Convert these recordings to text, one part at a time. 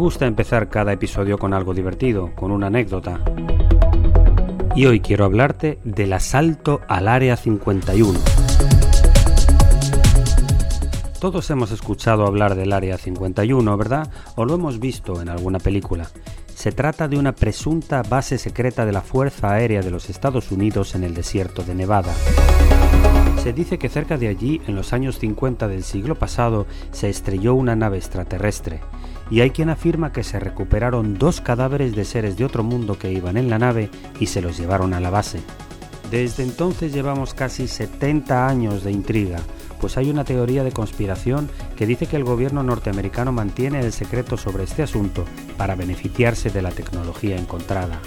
Gusta empezar cada episodio con algo divertido, con una anécdota. Y hoy quiero hablarte del asalto al Área 51. Todos hemos escuchado hablar del Área 51, ¿verdad? O lo hemos visto en alguna película. Se trata de una presunta base secreta de la Fuerza Aérea de los Estados Unidos en el desierto de Nevada. Se dice que cerca de allí, en los años 50 del siglo pasado, se estrelló una nave extraterrestre y hay quien afirma que se recuperaron dos cadáveres de seres de otro mundo que iban en la nave y se los llevaron a la base. Desde entonces llevamos casi 70 años de intriga, pues hay una teoría de conspiración que dice que el gobierno norteamericano mantiene el secreto sobre este asunto para beneficiarse de la tecnología encontrada.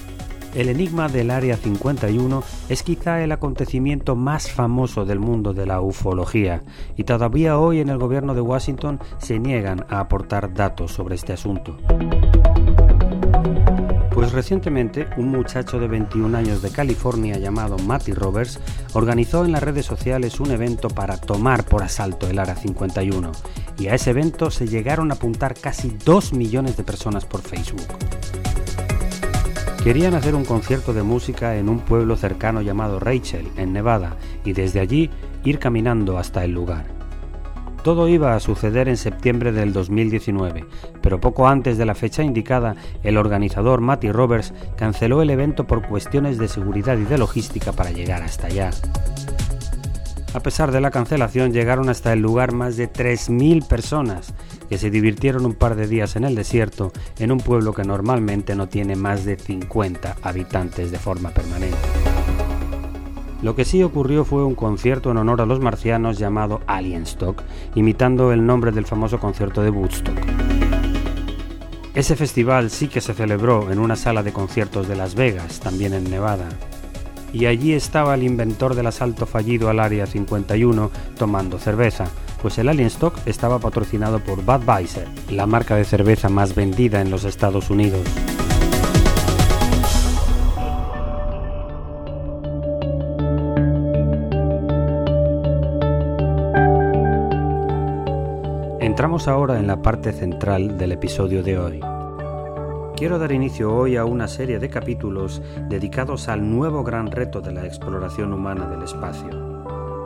El enigma del Área 51 es quizá el acontecimiento más famoso del mundo de la ufología y todavía hoy en el gobierno de Washington se niegan a aportar datos sobre este asunto. Pues recientemente un muchacho de 21 años de California llamado Matty Roberts organizó en las redes sociales un evento para tomar por asalto el Área 51 y a ese evento se llegaron a apuntar casi 2 millones de personas por Facebook. Querían hacer un concierto de música en un pueblo cercano llamado Rachel, en Nevada, y desde allí ir caminando hasta el lugar. Todo iba a suceder en septiembre del 2019, pero poco antes de la fecha indicada, el organizador Matty Roberts canceló el evento por cuestiones de seguridad y de logística para llegar hasta allá. A pesar de la cancelación, llegaron hasta el lugar más de 3.000 personas, que se divirtieron un par de días en el desierto, en un pueblo que normalmente no tiene más de 50 habitantes de forma permanente. Lo que sí ocurrió fue un concierto en honor a los marcianos llamado Alienstock, imitando el nombre del famoso concierto de Woodstock. Ese festival sí que se celebró en una sala de conciertos de Las Vegas, también en Nevada. Y allí estaba el inventor del asalto fallido al Área 51 tomando cerveza, pues el Alien Stock estaba patrocinado por Budweiser, la marca de cerveza más vendida en los Estados Unidos. Entramos ahora en la parte central del episodio de hoy. Quiero dar inicio hoy a una serie de capítulos dedicados al nuevo gran reto de la exploración humana del espacio,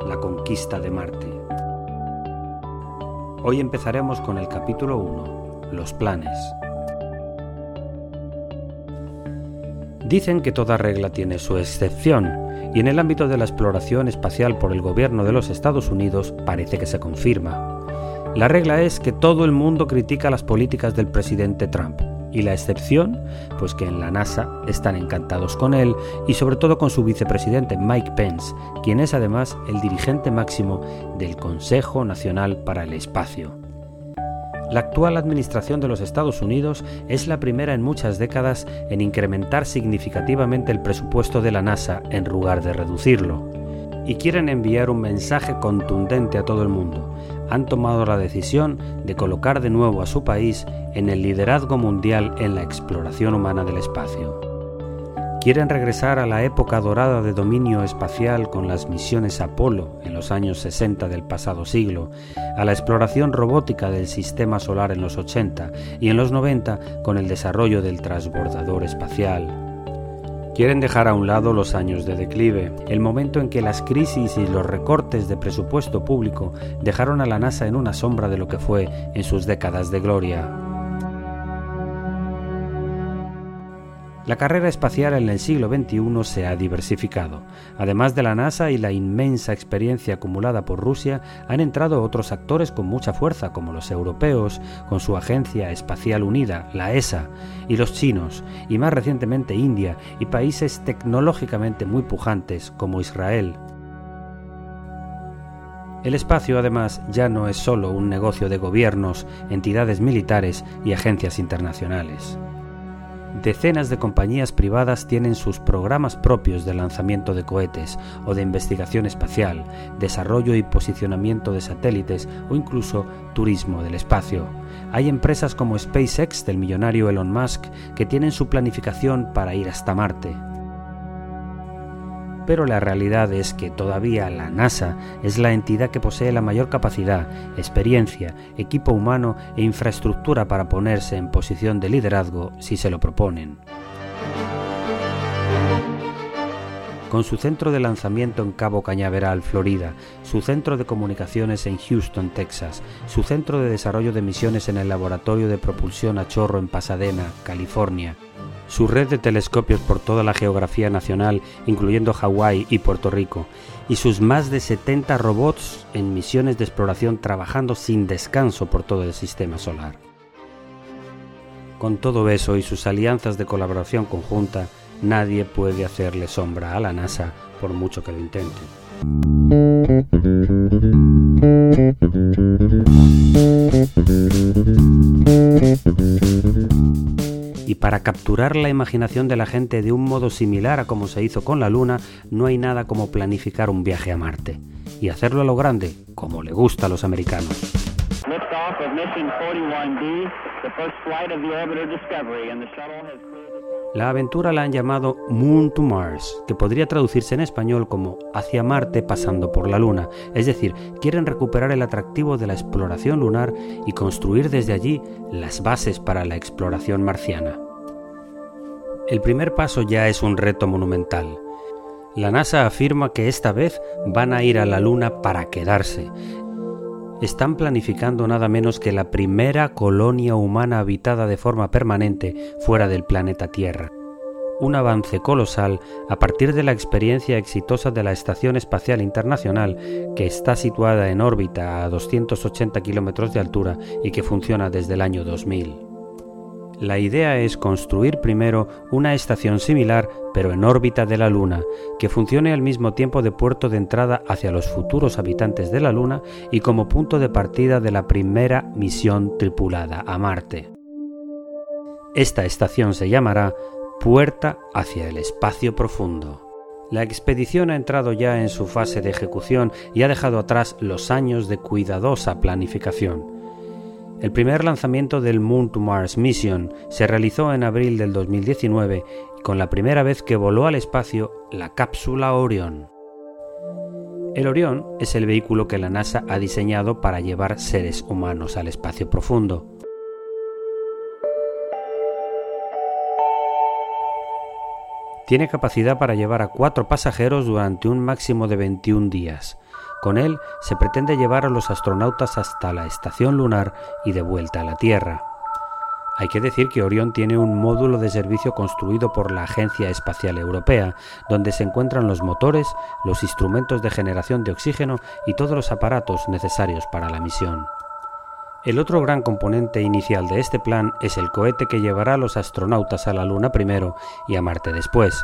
la conquista de Marte. Hoy empezaremos con el capítulo 1, los planes. Dicen que toda regla tiene su excepción, y en el ámbito de la exploración espacial por el gobierno de los Estados Unidos parece que se confirma. La regla es que todo el mundo critica las políticas del presidente Trump, y la excepción, pues que en la NASA están encantados con él y sobre todo con su vicepresidente Mike Pence, quien es además el dirigente máximo del Consejo Nacional para el Espacio. La actual administración de los Estados Unidos es la primera en muchas décadas en incrementar significativamente el presupuesto de la NASA en lugar de reducirlo. Y quieren enviar un mensaje contundente a todo el mundo han tomado la decisión de colocar de nuevo a su país en el liderazgo mundial en la exploración humana del espacio. Quieren regresar a la época dorada de dominio espacial con las misiones Apolo en los años 60 del pasado siglo, a la exploración robótica del sistema solar en los 80 y en los 90 con el desarrollo del transbordador espacial. Quieren dejar a un lado los años de declive, el momento en que las crisis y los recortes de presupuesto público dejaron a la NASA en una sombra de lo que fue en sus décadas de gloria. La carrera espacial en el siglo XXI se ha diversificado. Además de la NASA y la inmensa experiencia acumulada por Rusia, han entrado otros actores con mucha fuerza, como los europeos, con su Agencia Espacial Unida, la ESA, y los chinos, y más recientemente India, y países tecnológicamente muy pujantes, como Israel. El espacio, además, ya no es solo un negocio de gobiernos, entidades militares y agencias internacionales. Decenas de compañías privadas tienen sus programas propios de lanzamiento de cohetes o de investigación espacial, desarrollo y posicionamiento de satélites o incluso turismo del espacio. Hay empresas como SpaceX del millonario Elon Musk que tienen su planificación para ir hasta Marte pero la realidad es que todavía la NASA es la entidad que posee la mayor capacidad, experiencia, equipo humano e infraestructura para ponerse en posición de liderazgo si se lo proponen. con su centro de lanzamiento en Cabo Cañaveral, Florida, su centro de comunicaciones en Houston, Texas, su centro de desarrollo de misiones en el Laboratorio de Propulsión a Chorro en Pasadena, California, su red de telescopios por toda la geografía nacional, incluyendo Hawái y Puerto Rico, y sus más de 70 robots en misiones de exploración trabajando sin descanso por todo el sistema solar. Con todo eso y sus alianzas de colaboración conjunta, nadie puede hacerle sombra a la NASA por mucho que lo intente. Y para capturar la imaginación de la gente de un modo similar a como se hizo con la Luna, no hay nada como planificar un viaje a Marte y hacerlo a lo grande, como le gusta a los americanos. La aventura la han llamado Moon to Mars, que podría traducirse en español como hacia Marte pasando por la Luna, es decir, quieren recuperar el atractivo de la exploración lunar y construir desde allí las bases para la exploración marciana. El primer paso ya es un reto monumental. La NASA afirma que esta vez van a ir a la Luna para quedarse, están planificando nada menos que la primera colonia humana habitada de forma permanente fuera del planeta Tierra. Un avance colosal a partir de la experiencia exitosa de la Estación Espacial Internacional, que está situada en órbita a 280 kilómetros de altura y que funciona desde el año 2000. La idea es construir primero una estación similar, pero en órbita de la Luna, que funcione al mismo tiempo de puerto de entrada hacia los futuros habitantes de la Luna y como punto de partida de la primera misión tripulada a Marte. Esta estación se llamará Puerta hacia el Espacio Profundo. La expedición ha entrado ya en su fase de ejecución y ha dejado atrás los años de cuidadosa planificación. El primer lanzamiento del Moon to Mars Mission se realizó en abril del 2019 con la primera vez que voló al espacio la cápsula Orion. El Orión es el vehículo que la NASA ha diseñado para llevar seres humanos al espacio profundo. Tiene capacidad para llevar a cuatro pasajeros durante un máximo de 21 días, con él se pretende llevar a los astronautas hasta la estación lunar y de vuelta a la Tierra. Hay que decir que Orión tiene un módulo de servicio construido por la Agencia Espacial Europea, donde se encuentran los motores, los instrumentos de generación de oxígeno y todos los aparatos necesarios para la misión. El otro gran componente inicial de este plan es el cohete que llevará a los astronautas a la Luna primero y a Marte después.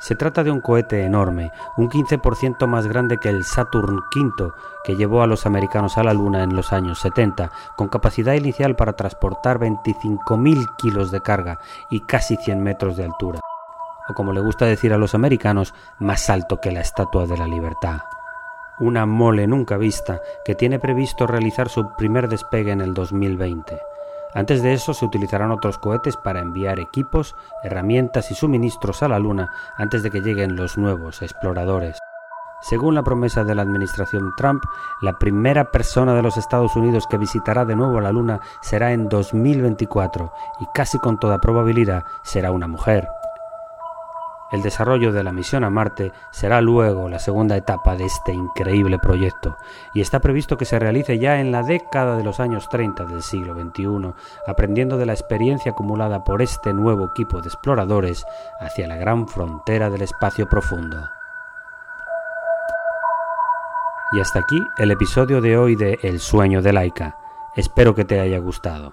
Se trata de un cohete enorme, un 15% más grande que el Saturn V que llevó a los americanos a la Luna en los años 70, con capacidad inicial para transportar 25.000 kilos de carga y casi 100 metros de altura. O como le gusta decir a los americanos, más alto que la Estatua de la Libertad. Una mole nunca vista que tiene previsto realizar su primer despegue en el 2020. Antes de eso se utilizarán otros cohetes para enviar equipos, herramientas y suministros a la Luna antes de que lleguen los nuevos exploradores. Según la promesa de la administración Trump, la primera persona de los Estados Unidos que visitará de nuevo la Luna será en 2024 y casi con toda probabilidad será una mujer. El desarrollo de la misión a Marte será luego la segunda etapa de este increíble proyecto y está previsto que se realice ya en la década de los años 30 del siglo XXI, aprendiendo de la experiencia acumulada por este nuevo equipo de exploradores hacia la gran frontera del espacio profundo. Y hasta aquí el episodio de hoy de El sueño de Laika. Espero que te haya gustado.